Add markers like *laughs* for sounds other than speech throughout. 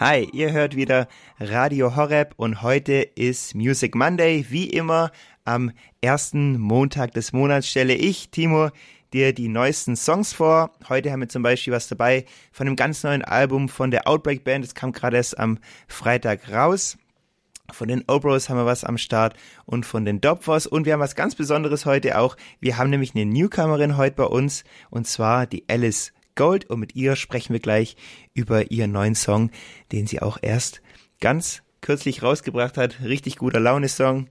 Hi, ihr hört wieder Radio Horeb und heute ist Music Monday. Wie immer am ersten Montag des Monats stelle ich, Timo, dir die neuesten Songs vor. Heute haben wir zum Beispiel was dabei von einem ganz neuen Album von der Outbreak Band. Das kam gerade erst am Freitag raus. Von den Obros haben wir was am Start und von den Dopfers. Und wir haben was ganz Besonderes heute auch. Wir haben nämlich eine Newcomerin heute bei uns und zwar die Alice Gold und mit ihr sprechen wir gleich über ihren neuen Song, den sie auch erst ganz kürzlich rausgebracht hat. Richtig guter Laune-Song.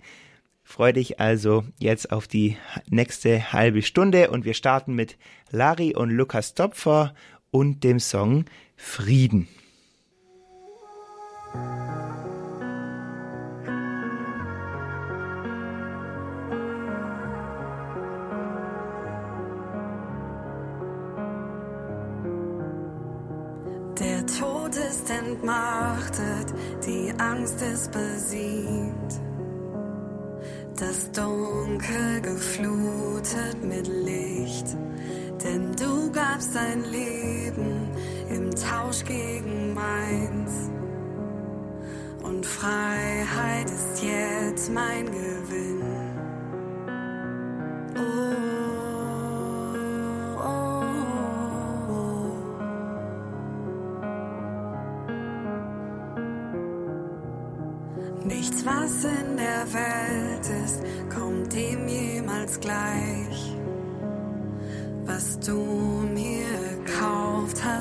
Freu dich also jetzt auf die nächste halbe Stunde und wir starten mit Lari und Lukas Topfer und dem Song Frieden. Entmachtet, die Angst ist besiegt. Das Dunkel geflutet mit Licht, denn du gabst dein Leben im Tausch gegen meins. Und Freiheit ist jetzt mein Gewinn.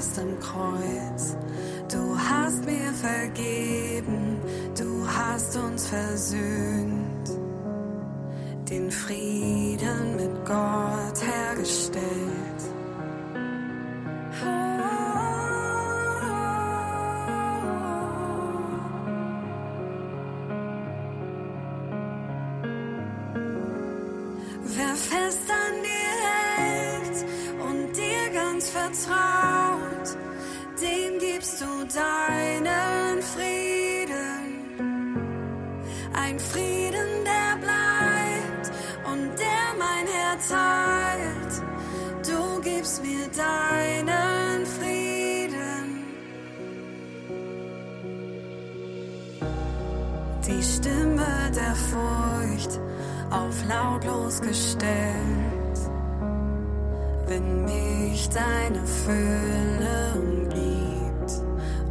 Hast am Kreuz, du hast mir vergeben, du hast uns versöhnt, den Frieden mit Gott die Stimme der Furcht auf lautlos gestellt. Wenn mich deine Fülle umgibt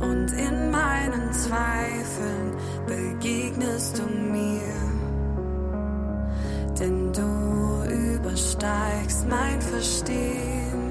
und in meinen Zweifeln begegnest du mir, denn du übersteigst mein Verstehen.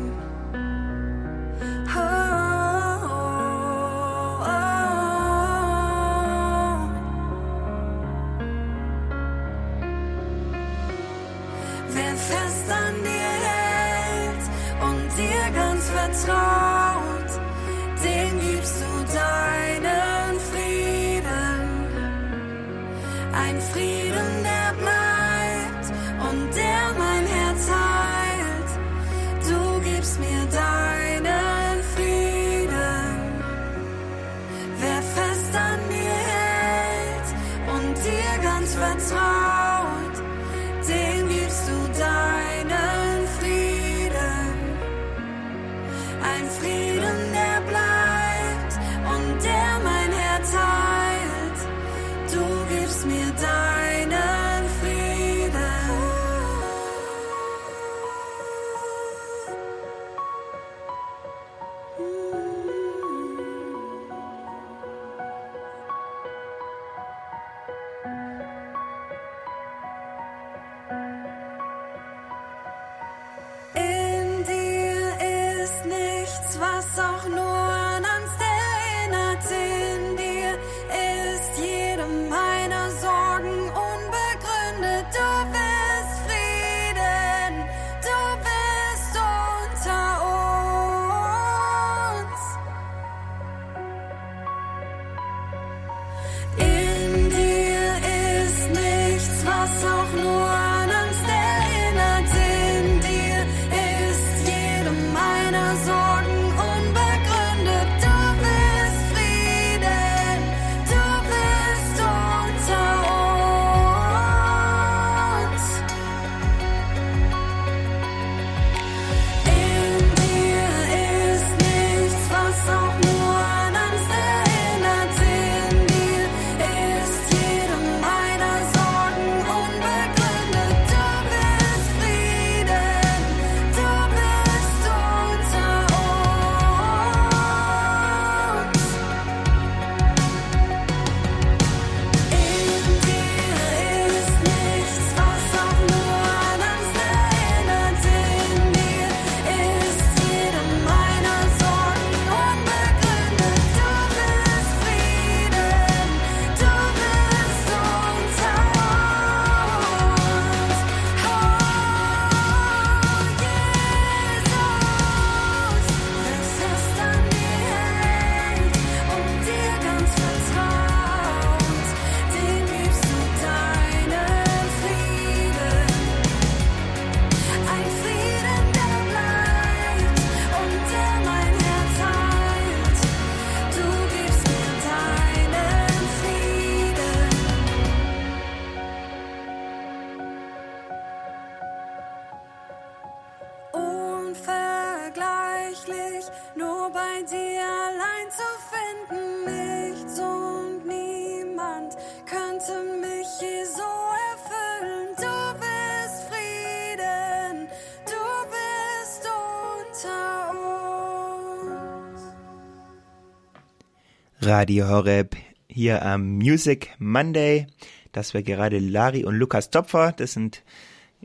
Radio Horeb hier am Music Monday. Das war gerade Lari und Lukas Topfer. Das sind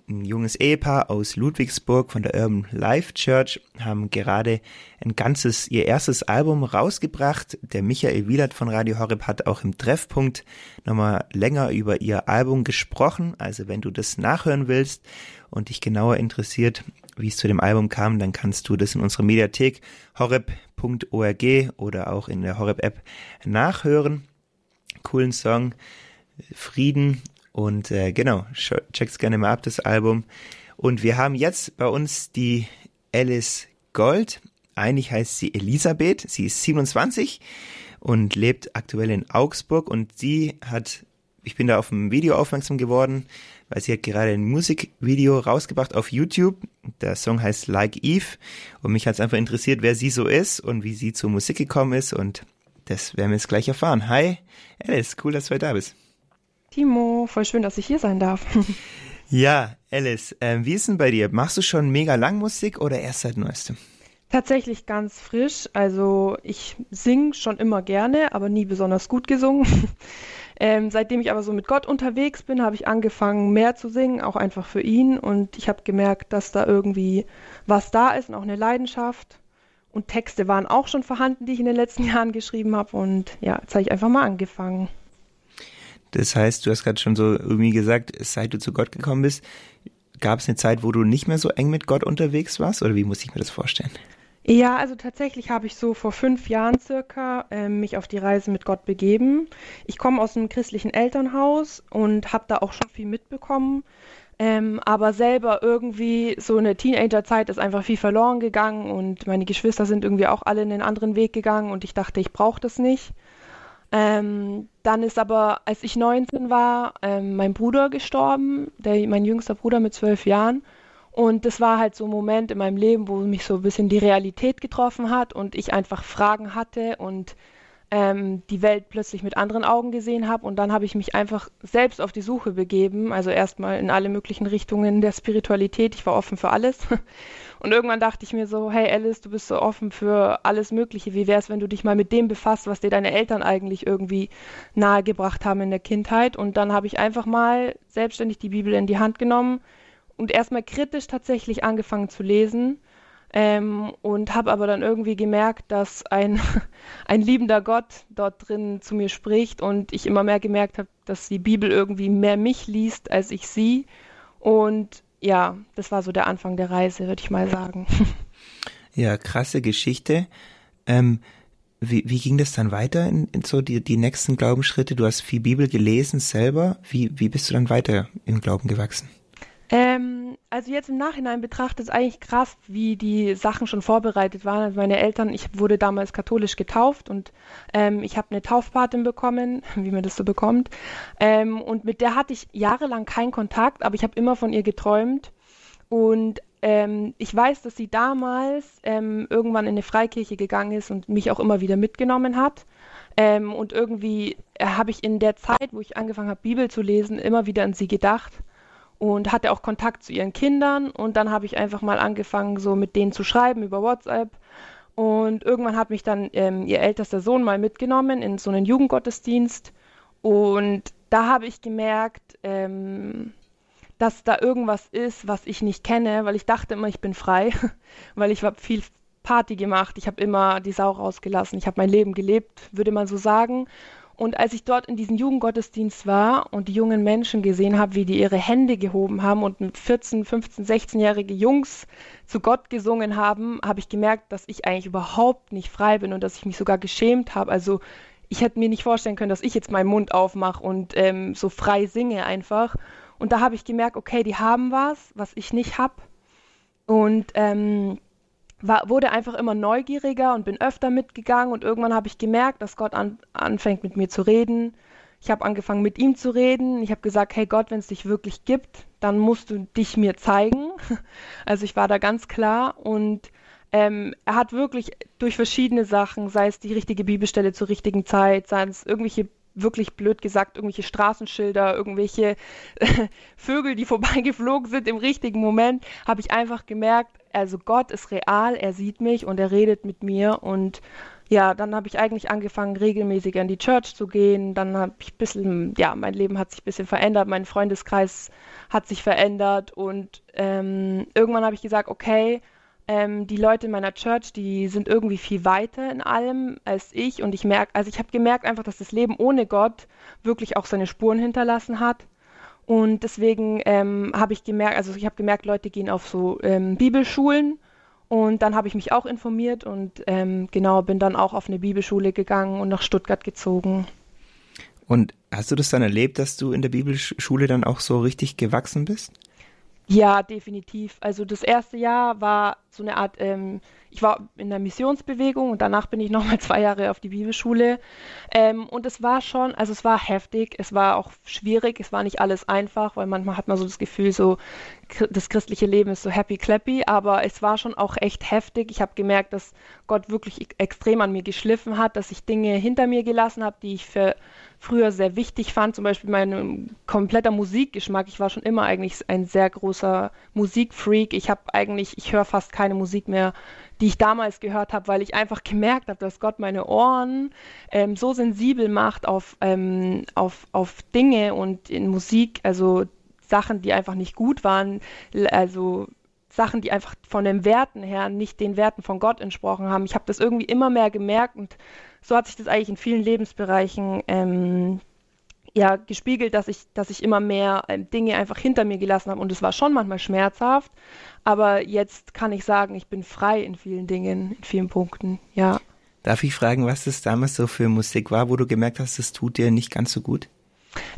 ein junges Ehepaar aus Ludwigsburg von der Urban Life Church, haben gerade ein ganzes, ihr erstes Album rausgebracht. Der Michael Wielert von Radio Horeb hat auch im Treffpunkt nochmal länger über ihr Album gesprochen. Also wenn du das nachhören willst und dich genauer interessiert, wie es zu dem Album kam, dann kannst du das in unserer Mediathek horeb.org oder auch in der Horeb-App nachhören. Coolen Song, Frieden und äh, genau, check's gerne mal ab, das Album. Und wir haben jetzt bei uns die Alice Gold. Eigentlich heißt sie Elisabeth, sie ist 27 und lebt aktuell in Augsburg und sie hat, ich bin da auf ein Video aufmerksam geworden, weil sie hat gerade ein Musikvideo rausgebracht auf YouTube. Der Song heißt Like Eve und mich hat es einfach interessiert, wer sie so ist und wie sie zur Musik gekommen ist und das werden wir jetzt gleich erfahren. Hi, Alice, cool, dass du heute da bist. Timo, voll schön, dass ich hier sein darf. *laughs* ja, Alice, äh, wie ist denn bei dir? Machst du schon mega lang Musik oder erst seit neuestem? Tatsächlich ganz frisch. Also ich singe schon immer gerne, aber nie besonders gut gesungen. *laughs* Ähm, seitdem ich aber so mit Gott unterwegs bin, habe ich angefangen, mehr zu singen, auch einfach für ihn. Und ich habe gemerkt, dass da irgendwie was da ist und auch eine Leidenschaft. Und Texte waren auch schon vorhanden, die ich in den letzten *laughs* Jahren geschrieben habe. Und ja, jetzt habe ich einfach mal angefangen. Das heißt, du hast gerade schon so irgendwie gesagt, seit du zu Gott gekommen bist, gab es eine Zeit, wo du nicht mehr so eng mit Gott unterwegs warst? Oder wie muss ich mir das vorstellen? Ja, also tatsächlich habe ich so vor fünf Jahren circa äh, mich auf die Reise mit Gott begeben. Ich komme aus einem christlichen Elternhaus und habe da auch schon viel mitbekommen. Ähm, aber selber irgendwie so eine Teenagerzeit ist einfach viel verloren gegangen und meine Geschwister sind irgendwie auch alle in einen anderen Weg gegangen und ich dachte, ich brauche das nicht. Ähm, dann ist aber, als ich 19 war, ähm, mein Bruder gestorben, der, mein jüngster Bruder mit zwölf Jahren. Und das war halt so ein Moment in meinem Leben, wo mich so ein bisschen die Realität getroffen hat und ich einfach Fragen hatte und ähm, die Welt plötzlich mit anderen Augen gesehen habe. Und dann habe ich mich einfach selbst auf die Suche begeben. Also erstmal in alle möglichen Richtungen der Spiritualität. Ich war offen für alles. *laughs* Und irgendwann dachte ich mir so, hey Alice, du bist so offen für alles Mögliche. Wie wäre es, wenn du dich mal mit dem befasst, was dir deine Eltern eigentlich irgendwie nahegebracht haben in der Kindheit? Und dann habe ich einfach mal selbstständig die Bibel in die Hand genommen und erstmal kritisch tatsächlich angefangen zu lesen ähm, und habe aber dann irgendwie gemerkt, dass ein, *laughs* ein liebender Gott dort drin zu mir spricht und ich immer mehr gemerkt habe, dass die Bibel irgendwie mehr mich liest als ich sie. Und ja, das war so der Anfang der Reise, würde ich mal sagen. *laughs* Ja, krasse Geschichte. Ähm, wie, wie ging das dann weiter in, in so die, die nächsten Glaubensschritte? Du hast viel Bibel gelesen selber. Wie, wie bist du dann weiter im Glauben gewachsen? Ähm, also jetzt im Nachhinein betrachtet ist eigentlich krass, wie die Sachen schon vorbereitet waren. Also meine Eltern, ich wurde damals katholisch getauft und ähm, ich habe eine Taufpatin bekommen, *laughs* wie man das so bekommt. Ähm, und mit der hatte ich jahrelang keinen Kontakt, aber ich habe immer von ihr geträumt. Und ähm, ich weiß, dass sie damals ähm, irgendwann in eine Freikirche gegangen ist und mich auch immer wieder mitgenommen hat. Ähm, und irgendwie äh, habe ich in der Zeit, wo ich angefangen habe, Bibel zu lesen, immer wieder an sie gedacht und hatte auch Kontakt zu ihren Kindern. Und dann habe ich einfach mal angefangen, so mit denen zu schreiben über WhatsApp. Und irgendwann hat mich dann ähm, ihr ältester Sohn mal mitgenommen in so einen Jugendgottesdienst. Und da habe ich gemerkt, ähm, dass da irgendwas ist, was ich nicht kenne, weil ich dachte immer, ich bin frei, *laughs* weil ich habe viel Party gemacht, ich habe immer die Sau rausgelassen, ich habe mein Leben gelebt, würde man so sagen. Und als ich dort in diesem Jugendgottesdienst war und die jungen Menschen gesehen habe, wie die ihre Hände gehoben haben und mit 14, 15, 16-jährige Jungs zu Gott gesungen haben, habe ich gemerkt, dass ich eigentlich überhaupt nicht frei bin und dass ich mich sogar geschämt habe. Also ich hätte mir nicht vorstellen können, dass ich jetzt meinen Mund aufmache und ähm, so frei singe einfach. Und da habe ich gemerkt, okay, die haben was, was ich nicht habe. Und ähm, war, wurde einfach immer neugieriger und bin öfter mitgegangen und irgendwann habe ich gemerkt, dass Gott an, anfängt mit mir zu reden. Ich habe angefangen mit ihm zu reden. Ich habe gesagt, hey Gott, wenn es dich wirklich gibt, dann musst du dich mir zeigen. *laughs* Also ich war da ganz klar und ähm, er hat wirklich durch verschiedene Sachen, sei es die richtige Bibelstelle zur richtigen Zeit, sei es irgendwelche wirklich blöd gesagt, irgendwelche Straßenschilder, irgendwelche Vögel, die vorbeigeflogen sind im richtigen Moment, habe ich einfach gemerkt, also Gott ist real, er sieht mich und er redet mit mir und ja, dann habe ich eigentlich angefangen, regelmäßig in die Church zu gehen. Dann habe ich ein bisschen, ja, mein Leben hat sich ein bisschen verändert, mein Freundeskreis hat sich verändert und ähm, irgendwann habe ich gesagt, okay, ähm, die Leute in meiner Church, die sind irgendwie viel weiter in allem als ich und ich merke, also ich habe gemerkt einfach, dass das Leben ohne Gott wirklich auch seine Spuren hinterlassen hat. Und deswegen ähm, habe ich gemerkt, also ich habe gemerkt, Leute gehen auf so ähm, Bibelschulen und dann habe ich mich auch informiert und ähm, genau bin dann auch auf eine Bibelschule gegangen und nach Stuttgart gezogen. Und hast du das dann erlebt, dass du in der Bibelschule dann auch so richtig gewachsen bist? Ja, definitiv. Also das erste Jahr war so eine Art, ähm, ich war in der Missionsbewegung und danach bin ich *laughs* nochmal zwei Jahre auf die Bibelschule. Ähm, und es war schon, also es war heftig, es war auch schwierig, es war nicht alles einfach, weil manchmal hat man so das Gefühl, so das christliche Leben ist so happy clappy, aber es war schon auch echt heftig. Ich habe gemerkt, dass Gott wirklich extrem an mir geschliffen hat, dass ich Dinge hinter mir gelassen habe, die ich für früher sehr wichtig fand, zum Beispiel mein kompletter Musikgeschmack. Ich war schon immer eigentlich ein sehr großer Musikfreak. Ich habe eigentlich, ich höre fast keine Musik mehr, die ich damals gehört habe, weil ich einfach gemerkt habe, dass Gott meine Ohren ähm, so sensibel macht auf, ähm, auf, auf Dinge und in Musik, also Sachen, die einfach nicht gut waren, also Sachen, die einfach von den Werten her nicht den Werten von Gott entsprochen haben. Ich habe das irgendwie immer mehr gemerkt und so hat sich das eigentlich in vielen Lebensbereichen ähm, ja, gespiegelt, dass ich, dass ich immer mehr ähm, Dinge einfach hinter mir gelassen habe. Und es war schon manchmal schmerzhaft, aber jetzt kann ich sagen, ich bin frei in vielen Dingen, in vielen Punkten, ja. Darf ich fragen, was das damals so für Musik war, wo du gemerkt hast, es tut dir nicht ganz so gut?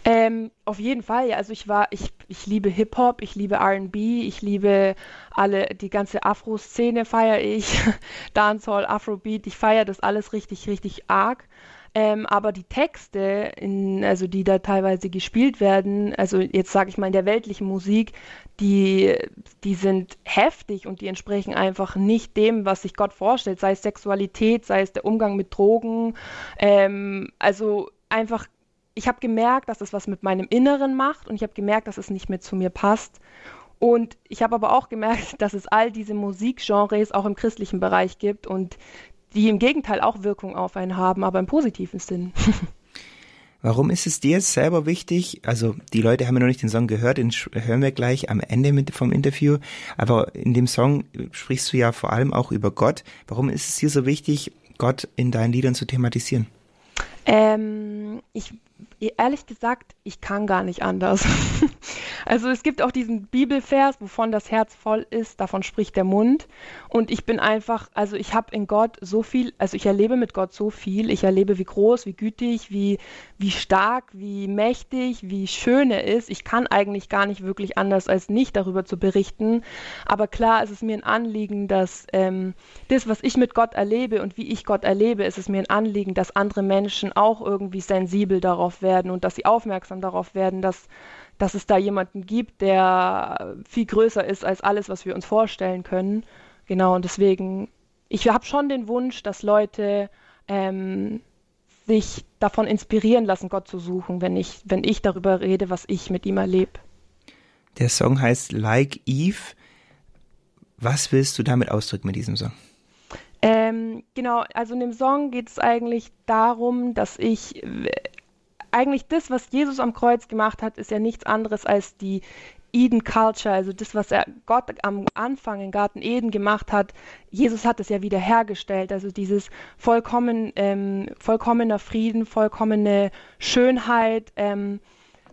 Ähm, auf jeden Fall, ja. Also ich war, ich, ich liebe Hip-Hop, ich liebe RB, ich liebe alle, die ganze Afro-Szene feiere ich, *laughs* Dancehall, Afrobeat, ich feiere das alles richtig, richtig arg. Ähm, aber die Texte, in, also die da teilweise gespielt werden, also jetzt sage ich mal in der weltlichen Musik, die, die sind heftig und die entsprechen einfach nicht dem, was sich Gott vorstellt, sei es Sexualität, sei es der Umgang mit Drogen. Ähm, also einfach ich habe gemerkt, dass es was mit meinem Inneren macht und ich habe gemerkt, dass es nicht mehr zu mir passt. Und ich habe aber auch gemerkt, *laughs* dass es all diese Musikgenres auch im christlichen Bereich gibt und die im Gegenteil auch Wirkung auf einen haben, aber im positiven Sinn. *laughs* Warum ist es dir selber wichtig? Also die Leute haben ja noch nicht den Song gehört, den hören wir gleich am Ende mit, vom Interview. Aber in dem Song sprichst du ja vor allem auch über Gott. Warum ist es dir so wichtig, Gott in deinen Liedern zu thematisieren? Ähm, ich ehrlich gesagt, ich kann gar nicht anders. *laughs* also es gibt auch diesen Bibelvers, wovon das Herz voll ist, davon spricht der Mund. Und ich bin einfach, also ich habe in Gott so viel, also ich erlebe mit Gott so viel. Ich erlebe, wie groß, wie gütig, wie, wie stark, wie mächtig, wie schön er ist. Ich kann eigentlich gar nicht wirklich anders, als nicht darüber zu berichten. Aber klar, es ist mir ein Anliegen, dass ähm, das, was ich mit Gott erlebe und wie ich Gott erlebe, ist es mir ein Anliegen, dass andere Menschen auch irgendwie sensibel darauf werden und dass sie aufmerksam darauf werden, dass, dass es da jemanden gibt, der viel größer ist als alles, was wir uns vorstellen können. Genau, und deswegen, ich habe schon den Wunsch, dass Leute ähm, sich davon inspirieren lassen, Gott zu suchen, wenn ich, wenn ich darüber rede, was ich mit ihm erlebe. Der Song heißt Like Eve. Was willst du damit ausdrücken mit diesem Song? Ähm, genau, also in dem Song geht es eigentlich darum, dass ich eigentlich das, was Jesus am Kreuz gemacht hat, ist ja nichts anderes als die Eden Culture, also das, was er Gott am Anfang im Garten Eden gemacht hat. Jesus hat es ja wiederhergestellt, also dieses vollkommen, ähm, vollkommener Frieden, vollkommene Schönheit. Ähm,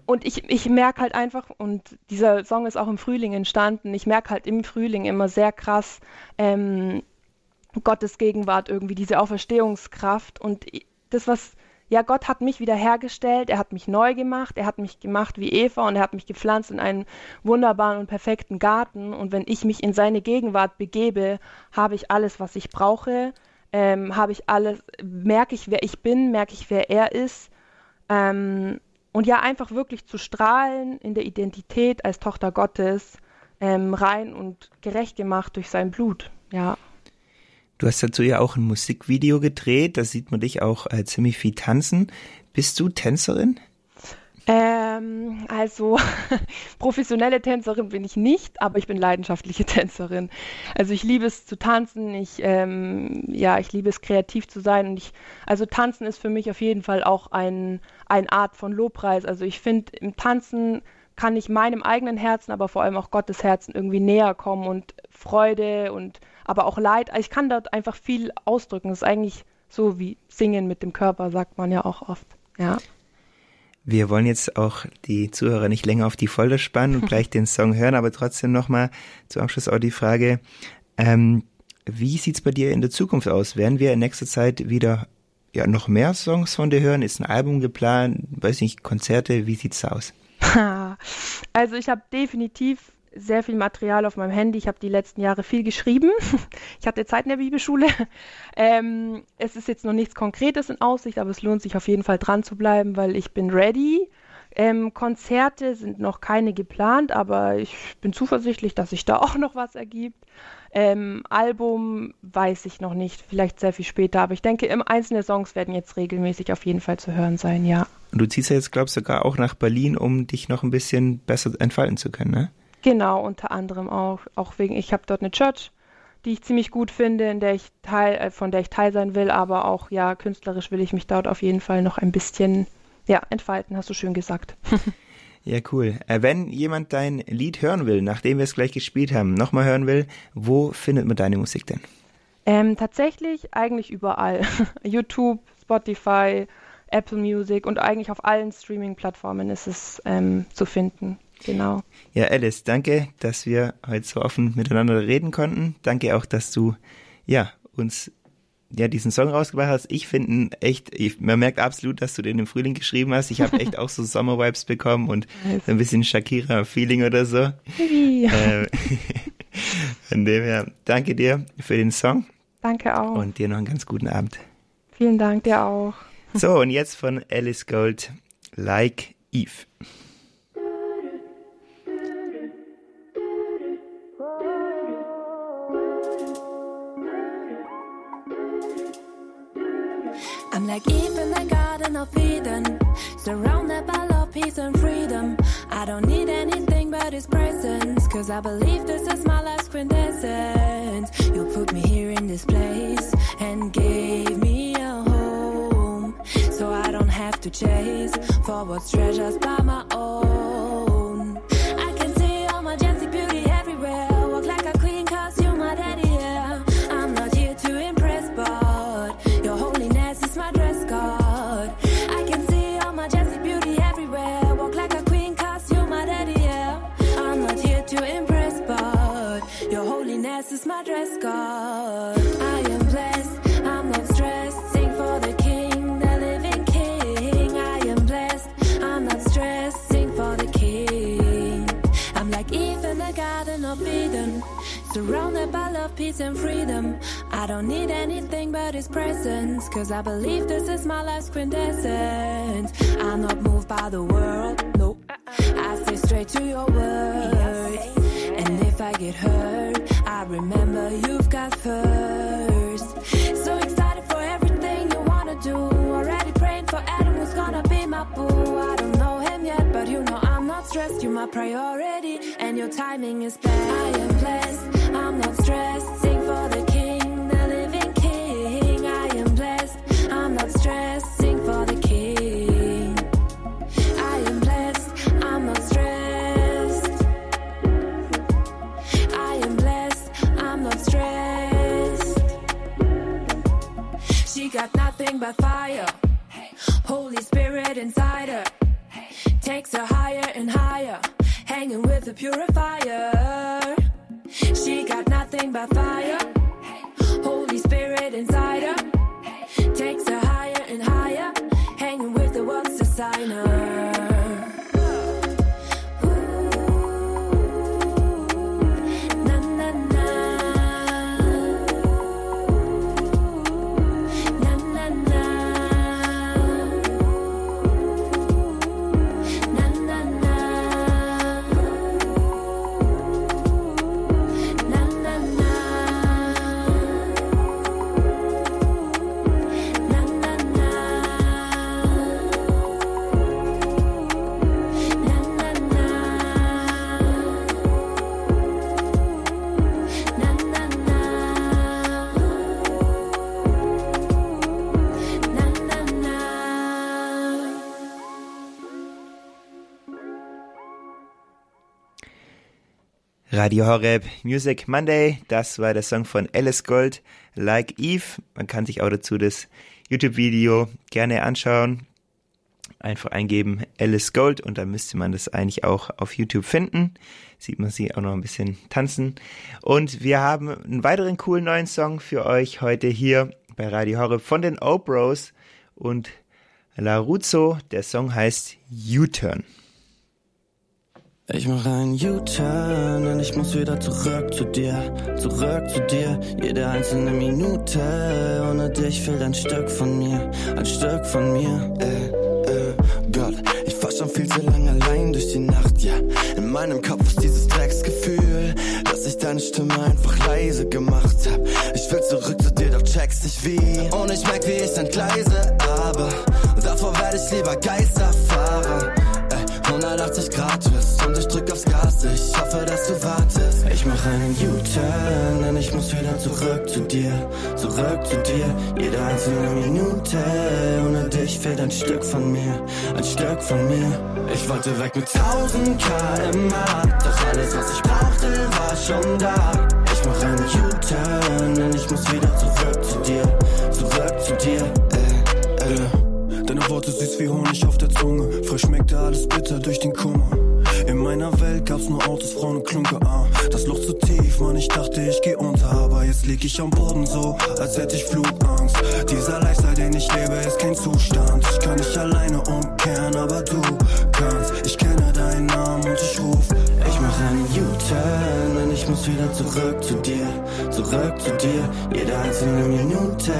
und ich, ich merke halt einfach, und dieser Song ist auch im Frühling entstanden, ich merke halt im Frühling immer sehr krass ähm, Gottes Gegenwart irgendwie, diese Auferstehungskraft und das, was ja, Gott hat mich wiederhergestellt, er hat mich neu gemacht, er hat mich gemacht wie Eva und er hat mich gepflanzt in einen wunderbaren und perfekten Garten. Und wenn ich mich in seine Gegenwart begebe, habe ich alles, was ich brauche, ähm, habe ich alles, merke ich, wer ich bin, merke ich, wer er ist. Ähm, und ja, einfach wirklich zu strahlen in der Identität als Tochter Gottes, ähm, rein und gerecht gemacht durch sein Blut, ja. Du hast dazu ja auch ein Musikvideo gedreht, da sieht man dich auch äh, ziemlich viel tanzen. Bist du Tänzerin? Äh, Ähm, also *laughs* professionelle Tänzerin bin ich nicht, aber ich bin leidenschaftliche *laughs* Tänzerin. Also ich liebe es zu tanzen, ich ähm, ja, ich liebe es kreativ zu sein und ich also tanzen ist für mich auf jeden Fall auch ein eine Art von Lobpreis. Also ich finde im Tanzen kann ich meinem eigenen Herzen, aber vor allem auch Gottes Herzen irgendwie näher kommen und Freude und aber auch Leid. Ich kann dort einfach viel ausdrücken. Das ist eigentlich so wie Singen mit dem Körper, sagt man ja auch oft. Ja. Wir wollen jetzt auch die Zuhörer nicht länger auf die Folter spannen und gleich *laughs* den Song hören, aber trotzdem nochmal zum Abschluss auch die Frage, ähm, wie sieht's bei dir in der Zukunft aus? Werden wir in nächster Zeit wieder ja, noch mehr Songs von dir hören? Ist ein Album geplant? Weiß nicht, Konzerte? Wie sieht's aus? *laughs* Also ich habe definitiv sehr viel Material auf meinem Handy. Ich habe die letzten Jahre viel geschrieben. *laughs* Ich hatte Zeit in der Bibelschule. *laughs* Ähm, es ist jetzt noch nichts Konkretes in Aussicht, aber es lohnt sich auf jeden Fall dran zu bleiben, weil ich bin ready. Ähm, Konzerte sind noch keine geplant, aber ich bin zuversichtlich, dass sich da *laughs* auch noch was ergibt. Ähm, Album weiß ich noch nicht, vielleicht sehr viel später, aber ich denke, im einzelne Songs werden jetzt regelmäßig auf jeden Fall zu hören sein, ja. Und du ziehst ja jetzt, glaubst du, sogar auch nach Berlin, um dich noch ein bisschen besser entfalten zu können, ne? Genau, unter anderem auch, auch wegen, ich habe dort eine Church, die ich ziemlich gut finde, in der ich teil, äh, von der ich teil sein will, aber auch ja, künstlerisch will ich mich dort auf jeden Fall noch ein bisschen ja, entfalten, hast du schön gesagt. *laughs* Ja, cool. Äh, wenn jemand dein Lied hören will, nachdem wir es gleich gespielt haben, nochmal hören will, wo findet man deine Musik denn? Ähm, tatsächlich eigentlich überall. *laughs* YouTube, Spotify, Apple Music und eigentlich auf allen Streaming-Plattformen ist es ähm, zu finden. Genau. Ja, Alice, danke, dass wir heute so offen miteinander reden konnten. Danke auch, dass du ja uns ja diesen Song rausgebracht hast. Ich finde echt, ich, man merkt absolut, dass du den im Frühling geschrieben hast. Ich habe *laughs* echt auch so Sommer-Vibes bekommen und so ein bisschen Shakira-Feeling oder so. äh, *laughs* von dem her, danke dir für den Song. Danke auch. Und dir noch einen ganz guten Abend. Vielen Dank, dir auch. So, und jetzt von Alice Gold, Like Eve. Like Eve in the Garden of Eden, surrounded by love, peace, and freedom. I don't need anything but His presence, cause I believe this is my last quintessence. You put me here in this place and gave me a home, so I don't have to chase for what's treasures by my own. Surrounded by love, peace, and freedom. I don't need anything but His presence. Cause I believe this is my last quintessence. I'm not moved by the world, nope. I stay straight to your word. And if I get hurt, Remember you've got first. So excited for everything you wanna do. Already praying for Adam who's gonna be my boo. I don't know him yet, but you know I'm not stressed. You're my priority, and your timing is best. I am blessed, I'm not stressed. Sing for the king, the living king. I am blessed, I'm not stressed. Radio Horeb Music Monday, das war der Song von Alice Gold, Like Eve. Man kann sich auch dazu das YouTube-Video gerne anschauen. Einfach eingeben Alice Gold und dann müsste man das eigentlich auch auf YouTube finden. Sieht man sie auch noch ein bisschen tanzen. Und wir haben einen weiteren coolen neuen Song für euch heute hier bei Radio Horeb von den Obros und Laruzzo. Der Song heißt U-Turn. Ich mach einen U-Turn und ich muss wieder zurück zu dir, zurück zu dir. Jede einzelne Minute ohne dich fehlt ein Stück von mir, ein Stück von mir. Äh, äh, Gott, ich fahr schon viel zu lange allein durch die Nacht, ja. In meinem Kopf ist dieses Drecksgefühl, dass ich deine Stimme einfach leise gemacht hab. Ich will zurück zu dir, doch checkst nicht wie. Und ich merk, wie ich entgleise, aber davor werde ich lieber Geisterfahrer. 180 Grad Twist und ich drück aufs Gas. Ich hoffe, dass du wartest. Ich mach einen U-Turn, denn ich muss wieder zurück zu dir, zurück zu dir. Jede einzelne Minute ohne dich fehlt ein Stück von mir, ein Stück von mir. Ich wollte weg mit 1000 km/h, doch alles, was ich brauchte, war schon da. Ich mach einen U-Turn, denn ich muss wieder zurück zu dir, zurück zu dir. Äh, äh. Deine Worte süß wie Honig auf der Zunge. Frisch schmeckte alles bitter durch den Kummer. In meiner Welt gab's nur Autos, Frauen und Klunker. Ah, das Loch zu tief, Mann, ich dachte, ich geh unter. Aber jetzt lieg ich am Boden so, als hätte ich Flugangst. Dieser Lifestyle, den ich lebe, ist kein Zustand. Ich kann nicht alleine umkehren, aber du kannst. Ich kenne deinen Namen ich muss wieder zurück zu dir, zurück zu dir. Jede einzelne Minute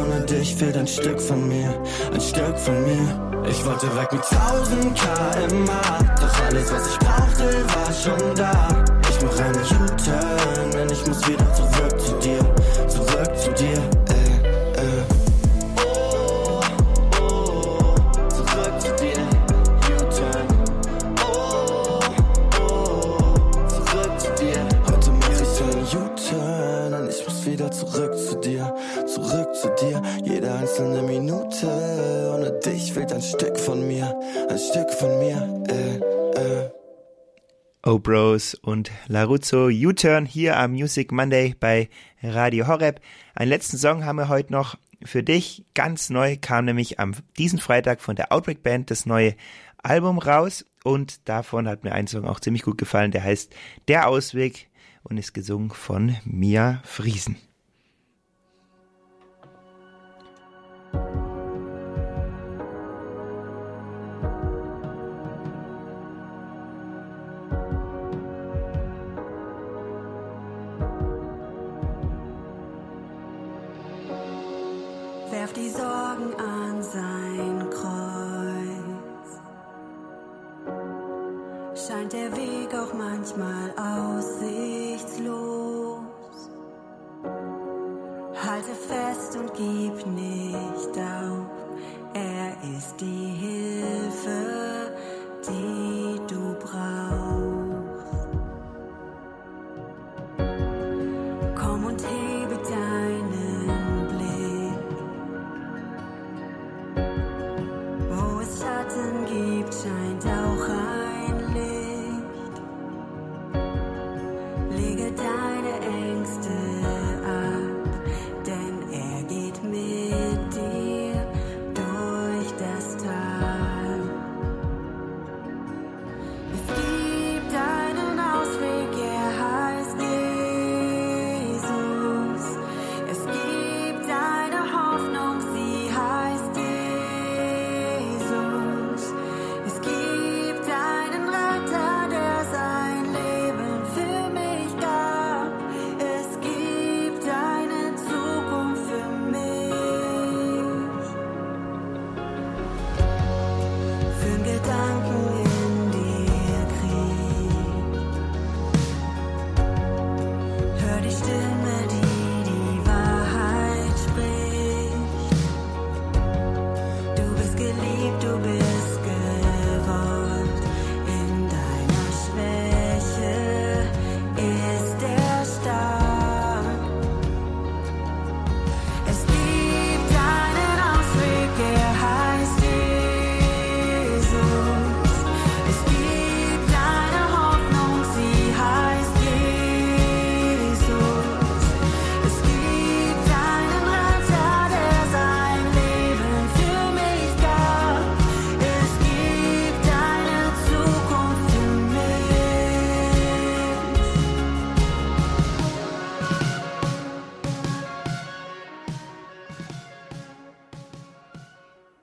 ohne dich fehlt ein Stück von mir, ein Stück von mir. Ich wollte weg mit 1000 km/h, doch alles, was ich brauchte, war schon da. Ich mach einen U-Turn, denn ich muss wieder zurück zu Obros und Laruzzo U-Turn hier am Music Monday bei Radio Horeb. Einen letzten Song haben wir heute noch für dich. Ganz neu kam nämlich am diesen Freitag von der Outbreak Band das neue Album raus und davon hat mir ein Song auch ziemlich gut gefallen, der heißt Der Ausweg und ist gesungen von Mia Friesen.